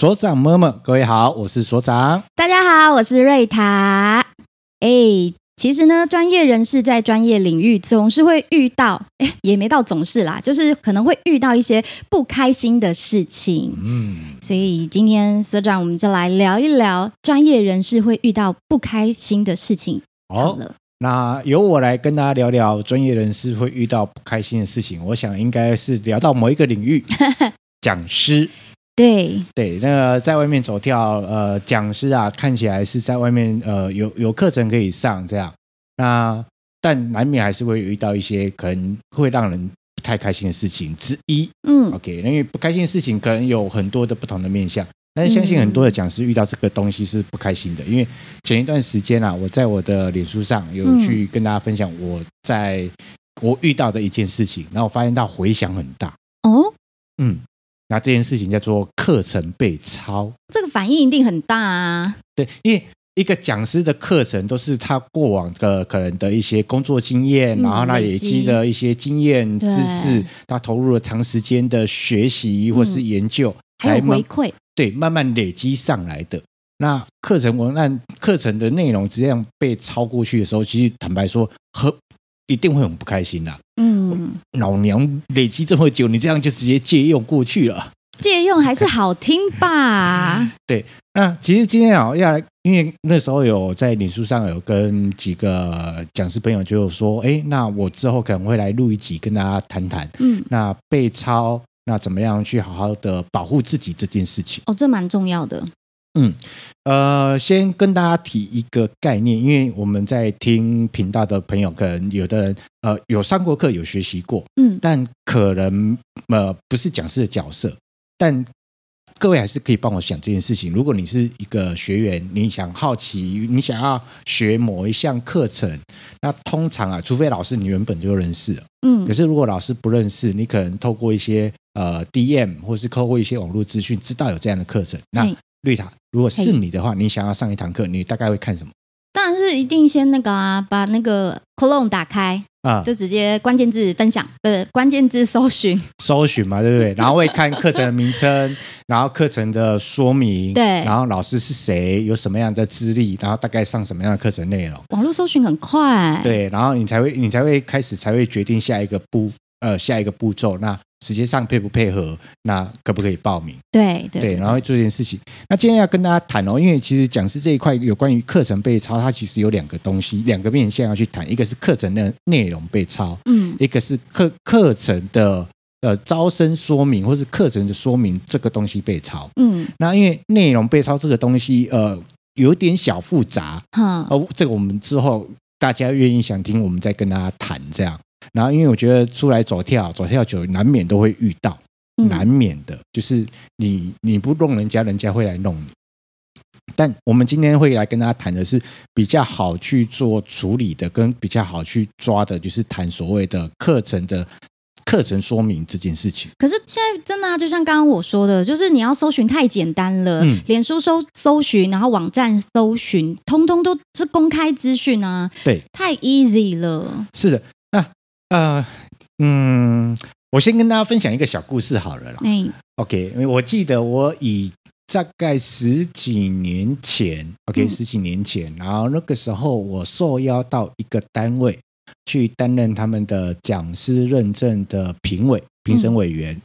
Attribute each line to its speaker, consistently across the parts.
Speaker 1: 所长们们，各位好，我是所长。
Speaker 2: 大家好，我是瑞塔。哎，其实呢，专业人士在专业领域总是会遇到，哎，也没到总是啦，就是可能会遇到一些不开心的事情。嗯，所以今天所长，我们就来聊一聊专业人士会遇到不开心的事情。好了。
Speaker 1: 那由我来跟大家聊聊专业人士会遇到不开心的事情。我想应该是聊到某一个领域，讲师。
Speaker 2: 对
Speaker 1: 对，那个在外面走跳，呃，讲师啊，看起来是在外面，呃，有有课程可以上这样。那但难免还是会遇到一些可能会让人不太开心的事情之一。嗯，OK，因为不开心的事情可能有很多的不同的面向。但是相信很多的讲师遇到这个东西是不开心的，因为前一段时间啊，我在我的脸书上有去跟大家分享我在我遇到的一件事情，然后我发现到回响很大哦，嗯，那这件事情叫做课程被抄，
Speaker 2: 这个反应一定很大啊，
Speaker 1: 对，因为一个讲师的课程都是他过往的可能的一些工作经验，然后他累积的一些经验知识，他投入了长时间的学习或是研究，
Speaker 2: 还有回馈。
Speaker 1: 对，慢慢累积上来的。那课程文案、课程的内容，这样被抄过去的时候，其实坦白说，很一定会很不开心的。嗯，老娘累积这么久，你这样就直接借用过去了，
Speaker 2: 借用还是好听吧？
Speaker 1: 对，那其实今天啊，要来，因为那时候有在脸书上有跟几个讲师朋友就有说，哎，那我之后可能会来录一集跟大家谈谈。嗯，那被抄。那怎么样去好好的保护自己这件事情？
Speaker 2: 哦，这蛮重要的。
Speaker 1: 嗯，呃，先跟大家提一个概念，因为我们在听频道的朋友，可能有的人呃有上过课，有学习过，嗯，但可能呃不是讲师的角色，但。各位还是可以帮我想这件事情。如果你是一个学员，你想好奇，你想要学某一项课程，那通常啊，除非老师你原本就认识，嗯，可是如果老师不认识，你可能透过一些呃 DM 或是透过一些网络资讯，知道有这样的课程。那瑞塔，如果是你的话，你想要上一堂课，你大概会看什么？
Speaker 2: 当然是一定先那个啊，把那个 Chrome 打开。啊，就直接关键字分享，呃，关键字搜寻，
Speaker 1: 搜寻嘛，对不对？然后会看课程的名称，然后课程的说明，
Speaker 2: 对，
Speaker 1: 然后老师是谁，有什么样的资历，然后大概上什么样的课程内容。
Speaker 2: 网络搜寻很快，
Speaker 1: 对，然后你才会，你才会开始，才会决定下一个步，呃，下一个步骤。那时间上配不配合？那可不可以报名？
Speaker 2: 对对，
Speaker 1: 对，然后做一件事情。那今天要跟大家谈哦，因为其实讲师这一块有关于课程被抄，它其实有两个东西，两个面向要去谈。一个是课程的内容被抄，嗯，一个是课课程的呃招生说明或是课程的说明这个东西被抄，嗯，那因为内容被抄这个东西呃有点小复杂，哈，哦，这个我们之后大家愿意想听，我们再跟大家谈这样。然后，因为我觉得出来走跳，走跳久，难免都会遇到，难免的，就是你你不弄人家，人家会来弄你。但我们今天会来跟大家谈的是比较好去做处理的，跟比较好去抓的，就是谈所谓的课程的课程说明这件事情。
Speaker 2: 可是现在真的啊，就像刚刚我说的，就是你要搜寻太简单了，嗯，脸书搜搜寻，然后网站搜寻，通通都是公开资讯啊，
Speaker 1: 对，
Speaker 2: 太 easy 了。
Speaker 1: 是的。呃，嗯，我先跟大家分享一个小故事好了啦。嗯，OK，因为我记得我以大概十几年前，OK，十几年前，然后那个时候我受邀到一个单位去担任他们的讲师认证的评委、评审委员。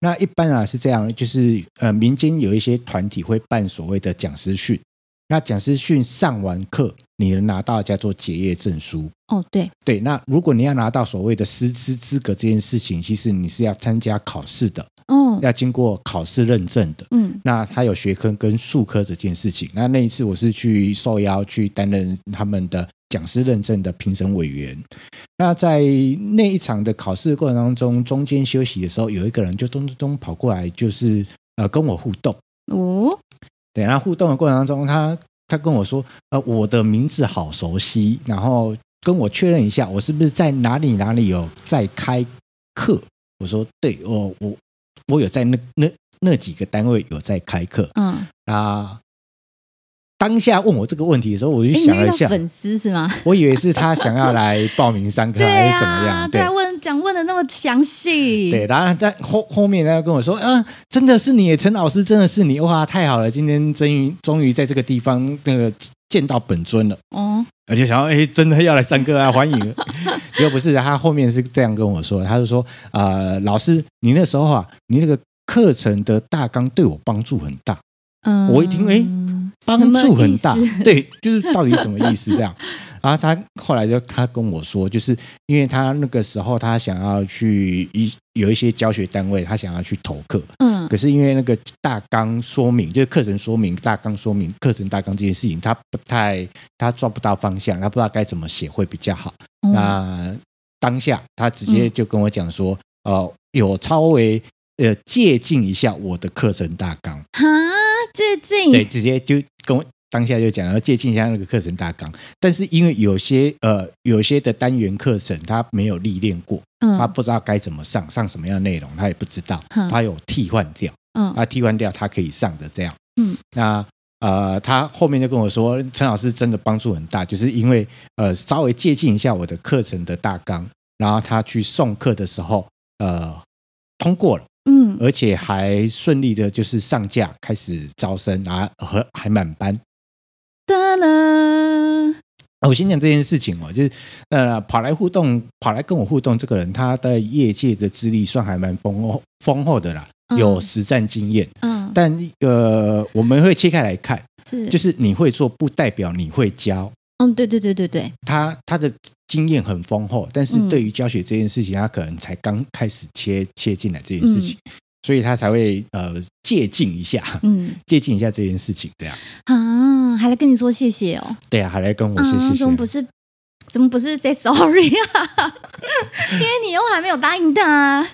Speaker 1: 那一般啊是这样，就是呃，民间有一些团体会办所谓的讲师训。那讲师训上完课，你能拿到叫做结业证书。
Speaker 2: 哦，对
Speaker 1: 对。那如果你要拿到所谓的师资资格这件事情，其实你是要参加考试的。哦，要经过考试认证的。嗯，那他有学科跟术科这件事情。那那一次我是去受邀去担任他们的讲师认证的评审委员。那在那一场的考试过程当中，中间休息的时候，有一个人就咚咚咚跑过来，就是呃跟我互动。哦。对，然后互动的过程当中，他他跟我说：“呃，我的名字好熟悉，然后跟我确认一下，我是不是在哪里哪里有在开课？”我说：“对，我我我有在那那那几个单位有在开课。”嗯啊，当下问我这个问题的时候，我就想了一下，
Speaker 2: 粉丝是吗？
Speaker 1: 我以为是他想要来报名上课 还是怎
Speaker 2: 么样？对讲问的那么详细？
Speaker 1: 对，然后在后后面他跟我说，啊，真的是你，陈老师，真的是你，哇，太好了，今天终于终于在这个地方那个见到本尊了。哦，我就想要，哎，真的要来上课啊，欢迎。又不是，他后面是这样跟我说，他就说，呃，老师，你那时候啊，你那个课程的大纲对我帮助很大。嗯，我一听，哎，帮助很大，对，就是到底什么意思这样？然后他后来就他跟我说，就是因为他那个时候他想要去一有一些教学单位，他想要去投课，嗯，可是因为那个大纲说明，就是课程说明大纲说明课程大纲这件事情，他不太他抓不到方向，他不知道该怎么写会比较好。嗯、那当下他直接就跟我讲说，呃，有稍微呃借鉴一下我的课程大纲。哈？
Speaker 2: 借鉴？
Speaker 1: 对，直接就跟我当下就讲要借鉴一下那个课程大纲，但是因为有些呃有些的单元课程他没有历练过，嗯，他不知道该怎么上，上什么样的内容他也不知道，他有替换掉，嗯，他替换掉他可以上的这样，嗯，那呃他后面就跟我说，陈老师真的帮助很大，就是因为呃稍微借鉴一下我的课程的大纲，然后他去送课的时候呃通过了。嗯，而且还顺利的，就是上架开始招生，然后和还满班。哒了，我先讲这件事情哦，就是呃，跑来互动，跑来跟我互动这个人，他的业界的资历算还蛮丰厚丰厚的啦，有实战经验。嗯，但呃，我们会切开来看，是就是你会做，不代表你会教。
Speaker 2: 嗯，对对对对对，
Speaker 1: 他他的。经验很丰厚，但是对于教学这件事情，嗯、他可能才刚开始切切进来这件事情，嗯、所以他才会呃借镜一下，嗯，借镜一下这件事情，这样。
Speaker 2: 啊，还来跟你说谢谢哦，
Speaker 1: 对啊，还来跟我说谢谢，
Speaker 2: 啊、怎么不是怎么不是 say sorry 啊？因为你又还没有答应他啊，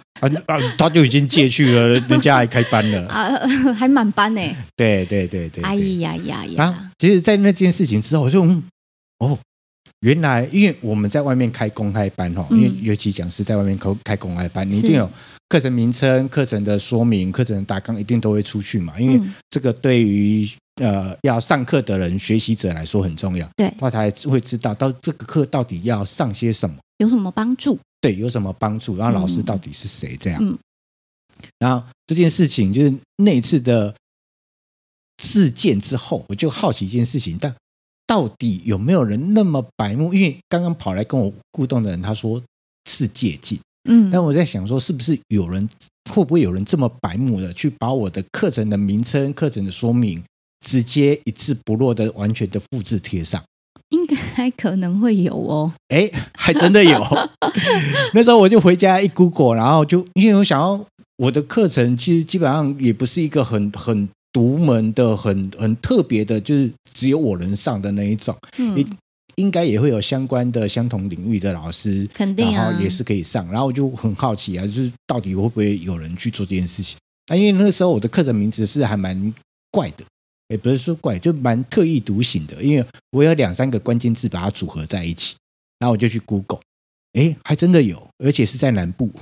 Speaker 1: 啊，他就已经借去了，人家还开班了啊，
Speaker 2: 还满班呢，
Speaker 1: 对对对对，
Speaker 2: 哎呀呀呀，
Speaker 1: 啊，其实，在那件事情之后，我就嗯哦。原来，因为我们在外面开公开班哈，因为尤其讲师在外面开开公开班，你一定有课程名称、课程的说明、课程的大纲，一定都会出去嘛。因为这个对于呃要上课的人、学习者来说很重要，对，他才会知道到这个课到底要上些什么，
Speaker 2: 有什么帮助？
Speaker 1: 对，有什么帮助？然后老师到底是谁？这样。嗯。然后这件事情就是那一次的事件之后，我就好奇一件事情，但。到底有没有人那么白目？因为刚刚跑来跟我互动的人，他说是借镜，嗯，但我在想说，是不是有人会不会有人这么白目的去把我的课程的名称、课程的说明，直接一字不落的完全的复制贴上？
Speaker 2: 应该可能会有哦。
Speaker 1: 哎，还真的有。那时候我就回家一 Google，然后就因为我想要我的课程，其实基本上也不是一个很很。独门的很很特别的，就是只有我能上的那一种，嗯，应该也会有相关的相同领域的老师，
Speaker 2: 肯定啊，
Speaker 1: 然后也是可以上。然后我就很好奇啊，就是到底会不会有人去做这件事情？啊，因为那个时候我的课程名字是还蛮怪的，也不是说怪，就蛮特立独行的。因为我有两三个关键字把它组合在一起，然后我就去 Google，哎，还真的有，而且是在南部。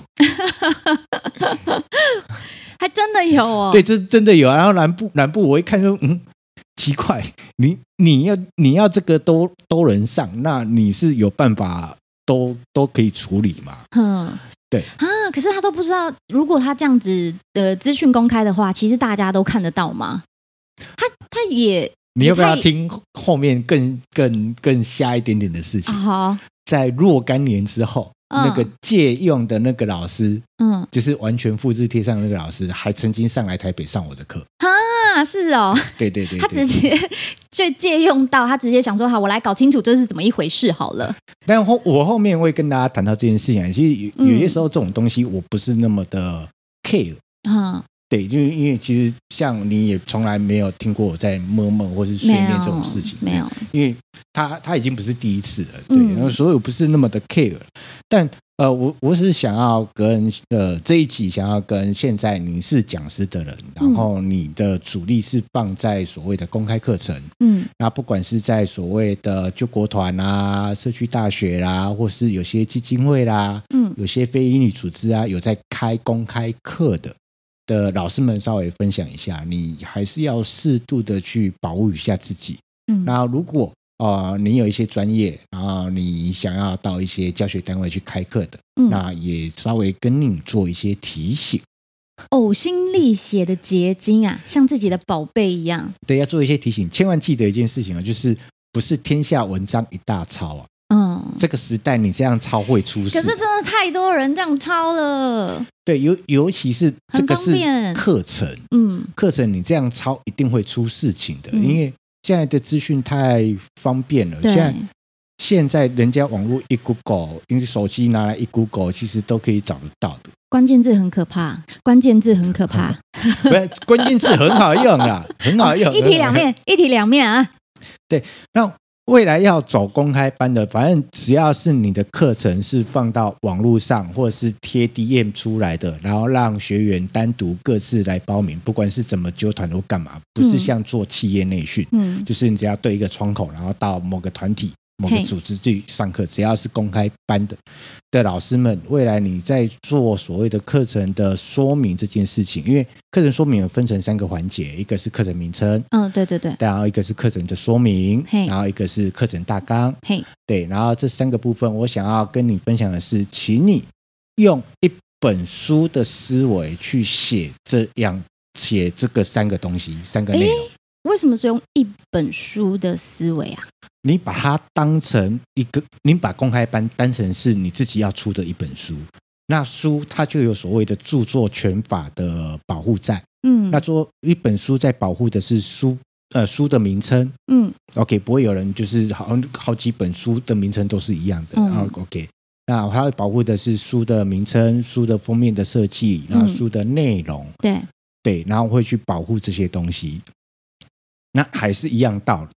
Speaker 2: 还真的有哦，
Speaker 1: 对，这真的有。然后南部南部，我一看就，嗯，奇怪，你你要你要这个都都能上，那你是有办法都都可以处理吗？嗯，对
Speaker 2: 啊。可是他都不知道，如果他这样子的资讯公开的话，其实大家都看得到吗？他他也，
Speaker 1: 你要不要听后面更更更瞎一点点的事情？好，在若干年之后。那个借用的那个老师，嗯，就是完全复制贴上的那个老师，还曾经上来台北上我的课。
Speaker 2: 啊，是哦，
Speaker 1: 对对对，
Speaker 2: 他直接 就借用到，他直接想说好，我来搞清楚这是怎么一回事好了。
Speaker 1: 但后我后面会跟大家谈到这件事情，其实有有些时候这种东西我不是那么的 care，嗯。对，就是因为其实像你也从来没有听过我在摸摸或是训练这种事情，没有，因为他他已经不是第一次了，对，然后所以我不是那么的 care，但呃，我我是想要跟呃这一集想要跟现在你是讲师的人，然后你的主力是放在所谓的公开课程，嗯，那不管是在所谓的救国团啊、社区大学啦，或是有些基金会啦，嗯，有些非营利组织啊，有在开公开课的。的老师们稍微分享一下，你还是要适度的去保护一下自己。嗯，那如果呃，你有一些专业，然后你想要到一些教学单位去开课的，嗯、那也稍微跟你做一些提醒。
Speaker 2: 呕心沥血的结晶啊，像自己的宝贝一样。
Speaker 1: 对，要做一些提醒，千万记得一件事情啊，就是不是天下文章一大抄啊。嗯，这个时代你这样抄会出事。
Speaker 2: 可是真的太多人这样抄了。
Speaker 1: 对，尤尤其是这个是课程，嗯，课程你这样抄一定会出事情的，嗯、因为现在的资讯太方便了。现在现在人家网络一 Google，因为手机拿来一 Google，其实都可以找得到的。
Speaker 2: 关键字很可怕，关键字很可怕。
Speaker 1: 不是，关键字很好用啊，很好用。
Speaker 2: 一体两面，一体两面啊。
Speaker 1: 对，那未来要走公开班的，反正只要是你的课程是放到网络上，或者是贴 DM 出来的，然后让学员单独各自来报名，不管是怎么揪团或干嘛，不是像做企业内训，嗯，就是你只要对一个窗口，然后到某个团体。某个组织去上课，只要是公开班的的老师们，未来你在做所谓的课程的说明这件事情，因为课程说明有分成三个环节，一个是课程名称，
Speaker 2: 嗯，对对对，
Speaker 1: 然后一个是课程的说明，
Speaker 2: 嘿，
Speaker 1: 然后一个是课程大纲，
Speaker 2: 嘿，
Speaker 1: 对，然后这三个部分，我想要跟你分享的是，请你用一本书的思维去写这样写这个三个东西，三个内容。
Speaker 2: 为什么是用一本书的思维啊？
Speaker 1: 你把它当成一个，你把公开班当成是你自己要出的一本书，那书它就有所谓的著作权法的保护在。嗯，那做一本书在保护的是书，呃，书的名称。嗯，OK，不会有人就是好好几本书的名称都是一样的。然后 OK，那它会保护的是书的名称、书的封面的设计，然后书的内容。
Speaker 2: 对
Speaker 1: 对，然后会去保护这些东西。那还是一样道理。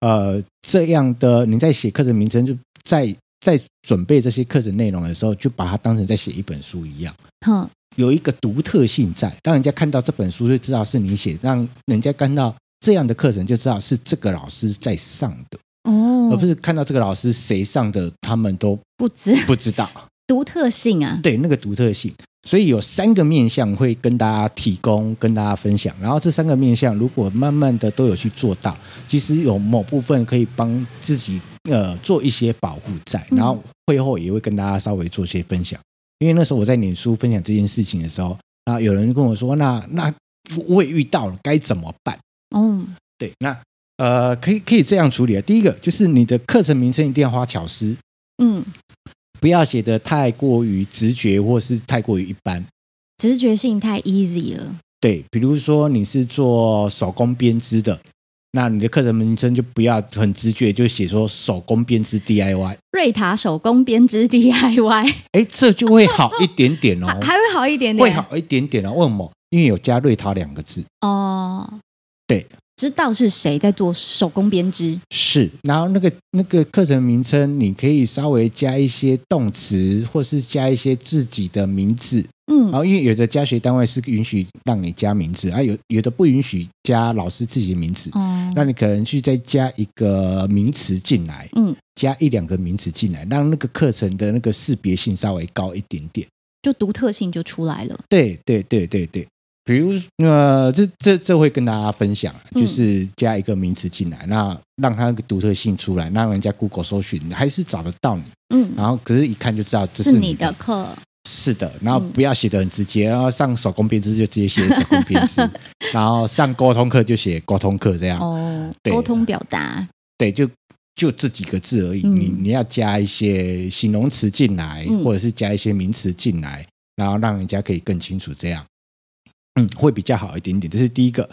Speaker 1: 呃，这样的你在写课程名称，就在在准备这些课程内容的时候，就把它当成在写一本书一样。哼，有一个独特性在，让人家看到这本书就知道是你写，让人家看到这样的课程就知道是这个老师在上的哦，而不是看到这个老师谁上的，他们都不知不知道
Speaker 2: 独特性啊。
Speaker 1: 对，那个独特性。所以有三个面向会跟大家提供，跟大家分享。然后这三个面向，如果慢慢的都有去做到，其实有某部分可以帮自己呃做一些保护在。然后会后也会跟大家稍微做些分享。因为那时候我在脸书分享这件事情的时候，啊，有人跟我说：“那那我也遇到了，该怎么办？”嗯，对，那呃可以可以这样处理啊。第一个就是你的课程名称一定要花巧思。嗯。不要写的太过于直觉，或是太过于一般，
Speaker 2: 直觉性太 easy 了。
Speaker 1: 对，比如说你是做手工编织的，那你的课程名称就不要很直觉，就写说手工编织 DIY，
Speaker 2: 瑞塔手工编织 DIY。
Speaker 1: 哎，这就会好一点点哦，
Speaker 2: 还会好一点点，
Speaker 1: 会好一点点哦。为什么？因为有加瑞塔两个字哦。对。
Speaker 2: 知道是谁在做手工编织，
Speaker 1: 是，然后那个那个课程名称，你可以稍微加一些动词，或是加一些自己的名字，嗯，然后因为有的教学单位是允许让你加名字，啊，有有的不允许加老师自己的名字，哦，那你可能去再加一个名词进来，嗯，加一两个名词进来，让那个课程的那个识别性稍微高一点点，
Speaker 2: 就独特性就出来了，
Speaker 1: 对对对对对。比如，呃，这这这会跟大家分享，就是加一个名词进来，嗯、那让它独特性出来，让人家 Google 搜寻还是找得到你。嗯，然后可是一看就知道这是你的课。是的，然后不要写的很直接，然后上手工编织就直接写手工编织，然后上沟通课就写沟通课这样。哦，
Speaker 2: 沟通表达。
Speaker 1: 对，就就这几个字而已。嗯、你你要加一些形容词进来，或者是加一些名词进来，然后让人家可以更清楚这样。嗯，会比较好一点点，这是第一个。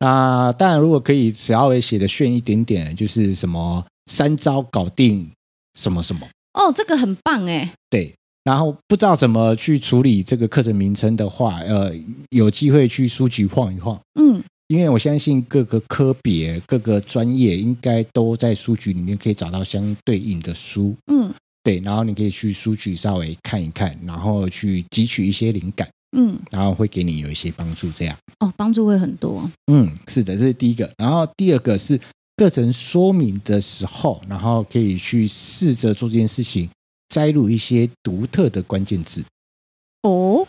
Speaker 1: 那当然，如果可以稍微写的炫一点点，就是什么三招搞定什么什么。
Speaker 2: 哦，这个很棒哎。
Speaker 1: 对，然后不知道怎么去处理这个课程名称的话，呃，有机会去书局晃一晃。嗯，因为我相信各个科别、各个专业应该都在书局里面可以找到相对应的书。嗯，对，然后你可以去书局稍微看一看，然后去汲取一些灵感。嗯，然后会给你有一些帮助，这样
Speaker 2: 哦，帮助会很多。
Speaker 1: 嗯，是的，这是第一个。然后第二个是课程说明的时候，然后可以去试着做这件事情，摘录一些独特的关键字。
Speaker 2: 哦，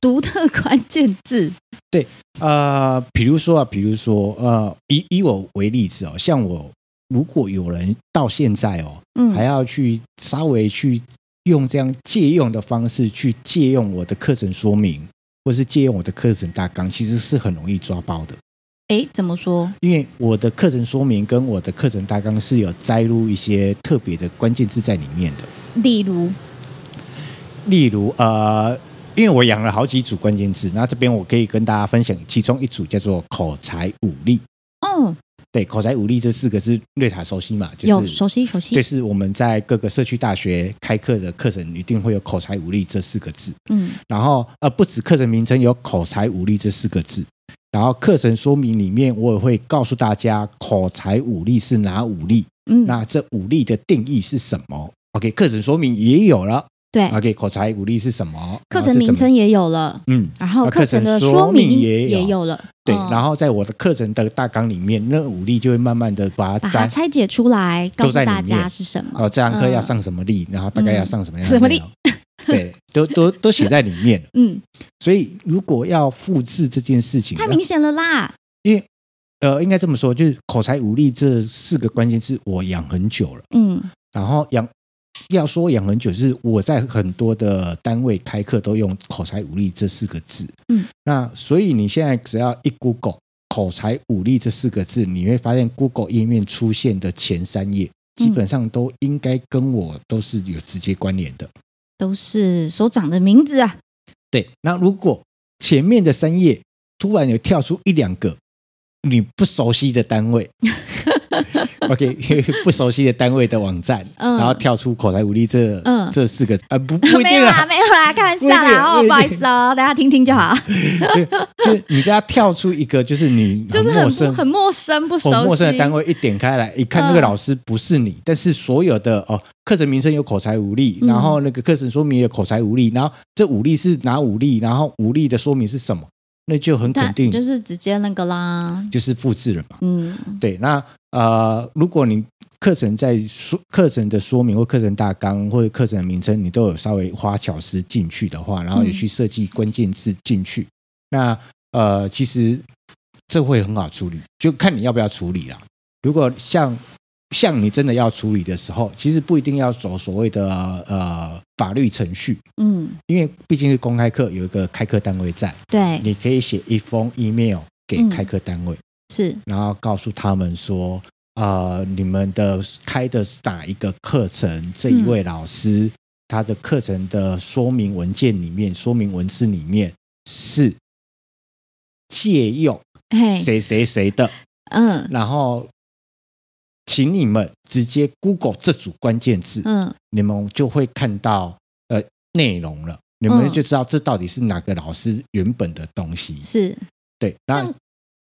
Speaker 2: 独特关键字。
Speaker 1: 对，呃，比如说啊，比如说，呃，以以我为例子哦，像我如果有人到现在哦，嗯，还要去稍微去用这样借用的方式去借用我的课程说明，或是借用我的课程大纲，其实是很容易抓包的。
Speaker 2: 哎，怎么说？
Speaker 1: 因为我的课程说明跟我的课程大纲是有摘录一些特别的关键字在里面的。
Speaker 2: 例如，
Speaker 1: 例如，呃，因为我养了好几组关键字，那这边我可以跟大家分享其中一组叫做口才武力。哦。对，口才武力这四个字，瑞塔熟悉嘛？就是
Speaker 2: 有熟悉熟悉。
Speaker 1: 就是我们在各个社区大学开课的课程，一定会有口才武力这四个字。嗯，然后呃，不止课程名称有口才武力这四个字，然后课程说明里面我也会告诉大家口才武力是哪五力。嗯，那这五力的定义是什么？OK，课程说明也有了。
Speaker 2: 对
Speaker 1: ，OK，口才五力是什么？
Speaker 2: 课程名称也有了，嗯，然后课程的说明也也有了，
Speaker 1: 对，然后在我的课程的大纲里面，那五力就会慢慢的把它把它
Speaker 2: 拆解出来，告诉大家是什么。
Speaker 1: 哦，这堂课要上什么力，然后大概要上什么样
Speaker 2: 什么力？
Speaker 1: 对，都都都写在里面。嗯，所以如果要复制这件事情，
Speaker 2: 太明显了啦。
Speaker 1: 因为呃，应该这么说，就是口才武力这四个关键字我养很久了，嗯，然后养。要说养很久，是我在很多的单位开课都用“口才武力”这四个字。嗯，那所以你现在只要一 Google“ 口才武力”这四个字，你会发现 Google 页面出现的前三页，基本上都应该跟我都是有直接关联的，
Speaker 2: 都是所长的名字啊。
Speaker 1: 对，那如果前面的三页突然有跳出一两个你不熟悉的单位。OK，不熟悉的单位的网站，嗯、然后跳出口才武力这、嗯、这四个，呃，不不一定 啦，
Speaker 2: 没有啦，开玩笑啦，哦，不好意思哦，大家听听就好。
Speaker 1: 就就你只要跳出一个，就是你
Speaker 2: 就是很陌生、很陌生、不熟悉、
Speaker 1: 陌生的单位，一点开来，一看那个老师不是你，嗯、但是所有的哦，课程名称有口才五力，然后那个课程说明有口才五力，然后这五力是哪五力，然后五力的说明是什么？那就很肯定，
Speaker 2: 就是直接那个啦，
Speaker 1: 就是复制了嘛。嗯，对。那呃，如果你课程在说课程的说明或课程大纲或者课程的名称，你都有稍微花巧思进去的话，然后也去设计关键字进去，嗯、那呃，其实这会很好处理，就看你要不要处理啦。如果像像你真的要处理的时候，其实不一定要走所谓的呃法律程序，嗯，因为毕竟是公开课，有一个开课单位在，
Speaker 2: 对，
Speaker 1: 你可以写一封 email 给开课单位，嗯、
Speaker 2: 是，
Speaker 1: 然后告诉他们说，呃，你们的开的是哪一个课程？这一位老师、嗯、他的课程的说明文件里面，说明文字里面是借用谁谁谁的，嗯，然后。请你们直接 Google 这组关键字，嗯，你们就会看到呃内容了，你们就知道这到底是哪个老师原本的东西。
Speaker 2: 是，
Speaker 1: 对，那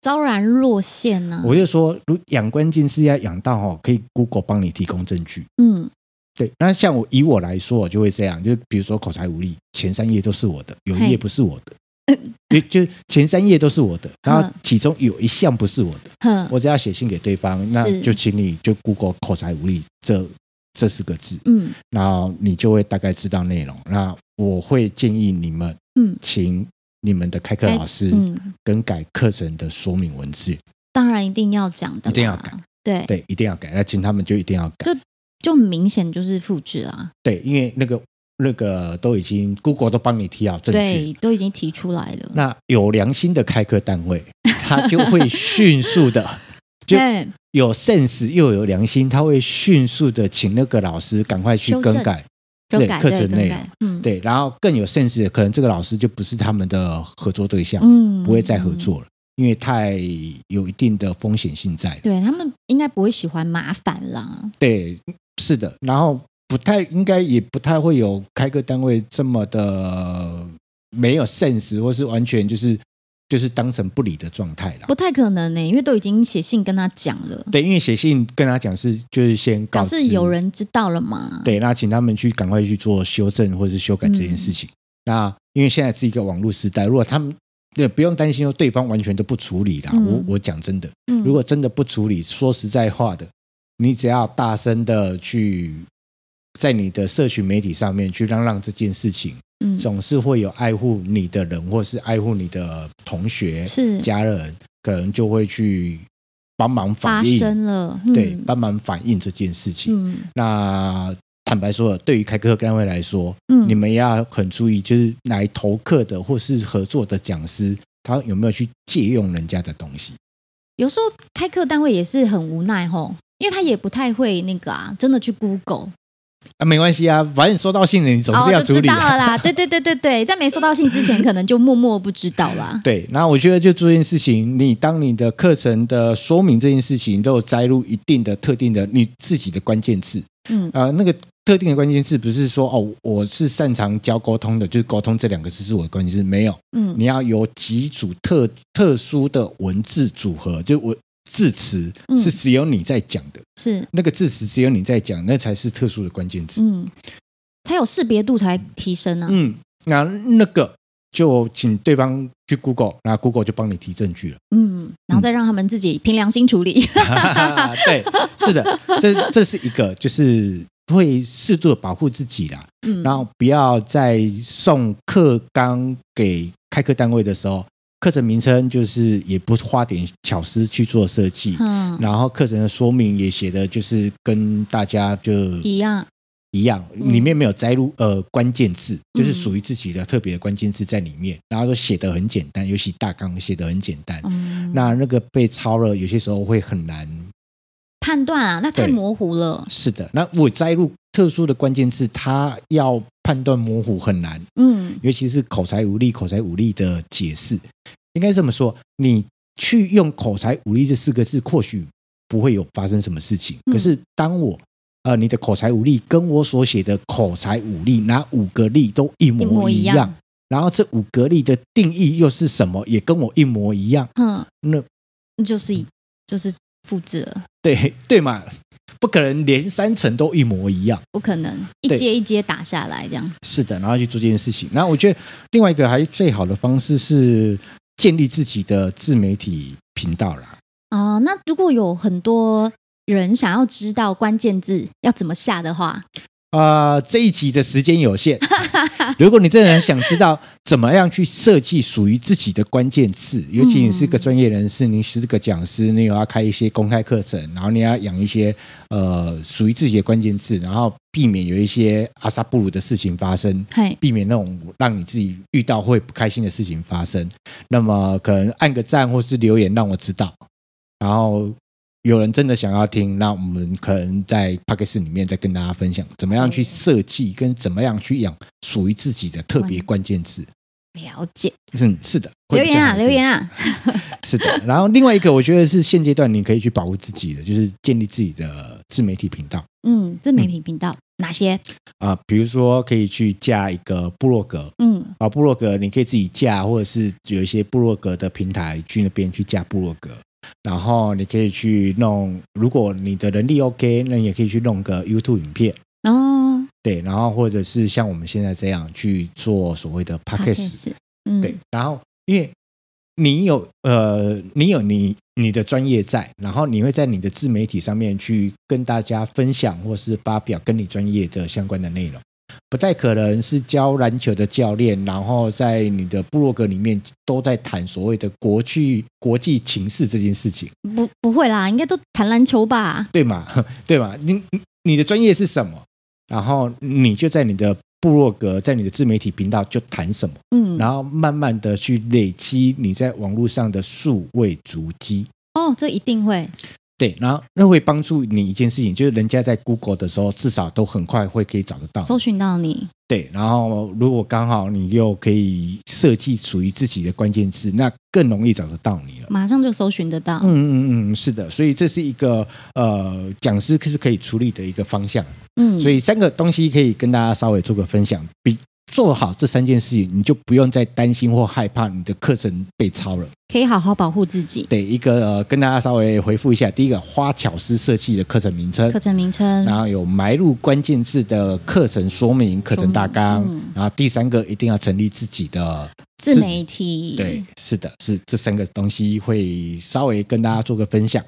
Speaker 2: 昭然若现呢？
Speaker 1: 我就说，如养关键是要养到哦，可以 Google 帮你提供证据。嗯，对。那像我以我来说，我就会这样，就比如说口才无力，前三页都是我的，有一页不是我的。也就前三页都是我的，然后其中有一项不是我的，我只要写信给对方，那就请你就 Google 口才无力这这四个字，嗯，然后你就会大概知道内容。那我会建议你们，嗯，请你们的开课老师更改课程的说明文字，
Speaker 2: 当然一定要讲的，
Speaker 1: 一定要改，
Speaker 2: 对。
Speaker 1: 对，一定要改。那请他们就一定要改，
Speaker 2: 就就明显就是复制啊，
Speaker 1: 对，因为那个。那个都已经，Google 都帮你提好证据，
Speaker 2: 对，都已经提出来了。
Speaker 1: 那有良心的开课单位，他就会迅速的，就有 sense 又有良心，他会迅速的请那个老师赶快去更改对课程内容，嗯，对，然后更有 sense 的，可能这个老师就不是他们的合作对象，嗯，不会再合作了，因为太有一定的风险性在。
Speaker 2: 对，他们应该不会喜欢麻烦啦。
Speaker 1: 对，是的，然后。不太应该，也不太会有开课单位这么的没有 sense，或是完全就是就是当成不理的状态了。
Speaker 2: 不太可能呢，因为都已经写信跟他讲了。
Speaker 1: 对，因为写信跟他讲是就是先告知，
Speaker 2: 是有人知道了嘛？
Speaker 1: 对，那请他们去赶快去做修正或是修改这件事情。嗯、那因为现在是一个网络时代，如果他们对不用担心说对方完全都不处理啦。嗯、我我讲真的，如果真的不处理，说实在话的，你只要大声的去。在你的社群媒体上面去嚷嚷这件事情，嗯，总是会有爱护你的人，或是爱护你的同学、是家人，可能就会去帮忙反映，
Speaker 2: 发生了，嗯、
Speaker 1: 对，帮忙反映这件事情。嗯、那坦白说，对于开课单位来说，嗯，你们要很注意，就是来投课的或是合作的讲师，他有没有去借用人家的东西？
Speaker 2: 有时候开课单位也是很无奈吼，因为他也不太会那个啊，真的去 Google。
Speaker 1: 啊，没关系啊，反正收到信了你总是要处理、啊。
Speaker 2: 哦、知道了啦，对对对对对，在没收到信之前，可能就默默不知道啦。
Speaker 1: 对，那我觉得就这件事情，你当你的课程的说明这件事情都有摘录一定的特定的你自己的关键字，嗯，呃，那个特定的关键字不是说哦，我是擅长教沟通的，就是沟通这两个字是我的关键字，没有，嗯，你要有几组特特殊的文字组合，就我。字词是只有你在讲的，嗯、是那个字词只有你在讲，那才是特殊的关键字，
Speaker 2: 嗯，才有识别度才提升呢、啊。
Speaker 1: 嗯，那那个就请对方去 Google，那 Google 就帮你提证据了。
Speaker 2: 嗯，然后再让他们自己凭良心处理。
Speaker 1: 嗯、对，是的，这这是一个，就是会适度的保护自己啦。嗯，然后不要在送课纲给开课单位的时候。课程名称就是也不花点巧思去做设计，嗯，然后课程的说明也写的就是跟大家就
Speaker 2: 一样。
Speaker 1: 一样，里面没有摘录呃关键字，就是属于自己的特别的关键字在里面，然后都写的很简单，尤其大纲写的很简单，嗯，那那个被抄了，有些时候会很难
Speaker 2: 判断啊，那太模糊了。
Speaker 1: 是的，那我摘录特殊的关键字，它要判断模糊很难，嗯，尤其是口才无力、口才武力的解释。应该这么说，你去用“口才武力”这四个字，或许不会有发生什么事情。可是，当我呃，你的口才武力跟我所写的口才武力哪五个力都一模一样，然后这五个力的定义又是什么，也跟我一模一样，嗯，那
Speaker 2: 就是就是复制了，
Speaker 1: 对对嘛。不可能连三层都一模一样，
Speaker 2: 不可能一阶一阶打下来这样。
Speaker 1: 是的，然后去做这件事情。然后我觉得另外一个还最好的方式是建立自己的自媒体频道啦。
Speaker 2: 哦，那如果有很多人想要知道关键字要怎么下的话。
Speaker 1: 啊、呃，这一集的时间有限。如果你真的很想知道怎么样去设计属于自己的关键字，尤其你是个专业人士，你是个讲师，你有要开一些公开课程，然后你要养一些呃属于自己的关键字，然后避免有一些阿萨布鲁的事情发生，避免那种让你自己遇到会不开心的事情发生，那么可能按个赞或是留言让我知道，然后。有人真的想要听，那我们可能在 Podcast 里面再跟大家分享，怎么样去设计，跟怎么样去养属于自己的特别关键字。
Speaker 2: 了解，
Speaker 1: 嗯，是的，
Speaker 2: 留言啊，留言啊，
Speaker 1: 是的。然后另外一个，我觉得是现阶段你可以去保护自己的，就是建立自己的自媒体频道。
Speaker 2: 嗯，自媒体频道、嗯、哪些
Speaker 1: 啊？比如说可以去架一个部落格，嗯，啊，部落格你可以自己架，或者是有一些部落格的平台去那边去架部落格。然后你可以去弄，如果你的能力 OK，那你也可以去弄个 YouTube 影片哦。对，然后或者是像我们现在这样去做所谓的 Podcast，嗯，对。然后因为你有呃，你有你你的专业在，然后你会在你的自媒体上面去跟大家分享或是发表跟你专业的相关的内容。不太可能是教篮球的教练，然后在你的部落格里面都在谈所谓的国际国际情势这件事情。
Speaker 2: 不，不会啦，应该都谈篮球吧？
Speaker 1: 对嘛？对嘛？你你的专业是什么？然后你就在你的部落格，在你的自媒体频道就谈什么？嗯，然后慢慢的去累积你在网络上的数位足迹。
Speaker 2: 哦，这一定会。
Speaker 1: 对，然后那会帮助你一件事情，就是人家在 Google 的时候，至少都很快会可以找得到，
Speaker 2: 搜寻到你。
Speaker 1: 对，然后如果刚好你又可以设计属于自己的关键字，那更容易找得到你了，
Speaker 2: 马上就搜寻得到。
Speaker 1: 嗯嗯嗯，是的，所以这是一个呃讲师是可以处理的一个方向。嗯，所以三个东西可以跟大家稍微做个分享。比做好这三件事情，你就不用再担心或害怕你的课程被抄了，
Speaker 2: 可以好好保护自己。
Speaker 1: 对，一个呃，跟大家稍微回复一下，第一个花巧思设计的课程名称，
Speaker 2: 课程名称，
Speaker 1: 然后有埋入关键字的课程说明、课程大纲，嗯、然后第三个一定要成立自己的。
Speaker 2: 自媒体
Speaker 1: 对，是的，是这三个东西会稍微跟大家做个分享。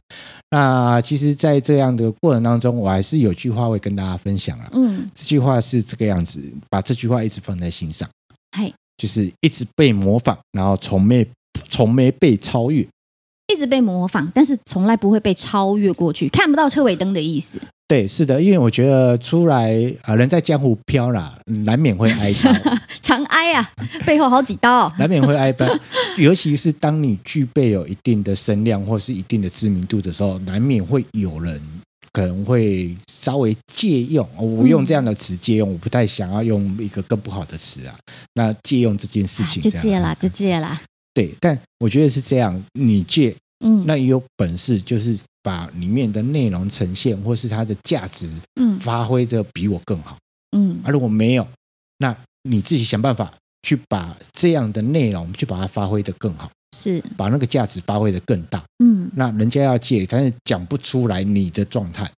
Speaker 1: 那其实，在这样的过程当中，我还是有句话会跟大家分享啊。嗯，这句话是这个样子，把这句话一直放在心上。
Speaker 2: 嘿，
Speaker 1: 就是一直被模仿，然后从没从没被超越。
Speaker 2: 一直被模仿，但是从来不会被超越过去，看不到车尾灯的意思。
Speaker 1: 对，是的，因为我觉得出来啊，人在江湖飘啦，难免会挨刀，
Speaker 2: 常挨啊，背后好几刀，
Speaker 1: 难免会挨刀。尤其是当你具备有一定的声量或是一定的知名度的时候，难免会有人可能会稍微借用。我用这样的词借用，我不太想要用一个更不好的词啊。那借用这件事情，
Speaker 2: 就借啦，就借啦。
Speaker 1: 对，但我觉得是这样，你借，嗯，那也有本事就是。把里面的内容呈现，或是它的价值，嗯，发挥的比我更好，嗯，而、啊、如果没有，那你自己想办法去把这样的内容去把它发挥的更好，
Speaker 2: 是。
Speaker 1: 把那个价值发挥的更大，嗯，那人家要借，但是讲不出来你的状态，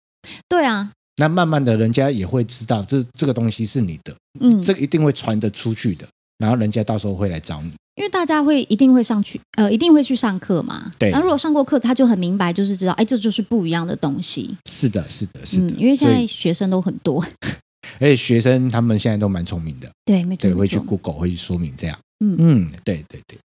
Speaker 2: 对啊，
Speaker 1: 那慢慢的人家也会知道这这个东西是你的，嗯，这个一定会传得出去的，然后人家到时候会来找你。
Speaker 2: 因为大家会一定会上去，呃，一定会去上课嘛。
Speaker 1: 对。
Speaker 2: 然后如果上过课，他就很明白，就是知道，哎，这就是不一样的东西。
Speaker 1: 是的，是的，是的。
Speaker 2: 嗯，因为现在学生都很多，
Speaker 1: 而且学生他们现在都蛮聪明的。
Speaker 2: 对，没错。
Speaker 1: 对，会去 Google 会去说明这样。嗯嗯，对对对。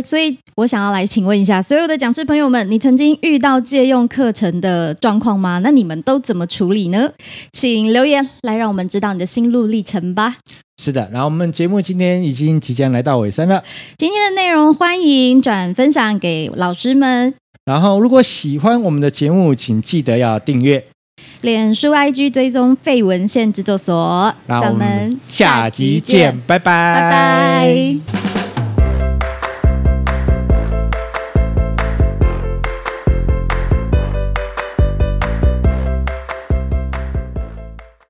Speaker 2: 呃，所以我想要来请问一下所有的讲师朋友们，你曾经遇到借用课程的状况吗？那你们都怎么处理呢？请留言来让我们知道你的心路历程吧。
Speaker 1: 是的，然后我们节目今天已经即将来到尾声了。
Speaker 2: 今天的内容欢迎转分享给老师们。
Speaker 1: 然后，如果喜欢我们的节目，请记得要订阅。
Speaker 2: 脸书 IG 追踪废文献制作所。
Speaker 1: 让我们下集见，拜拜。
Speaker 2: 拜拜。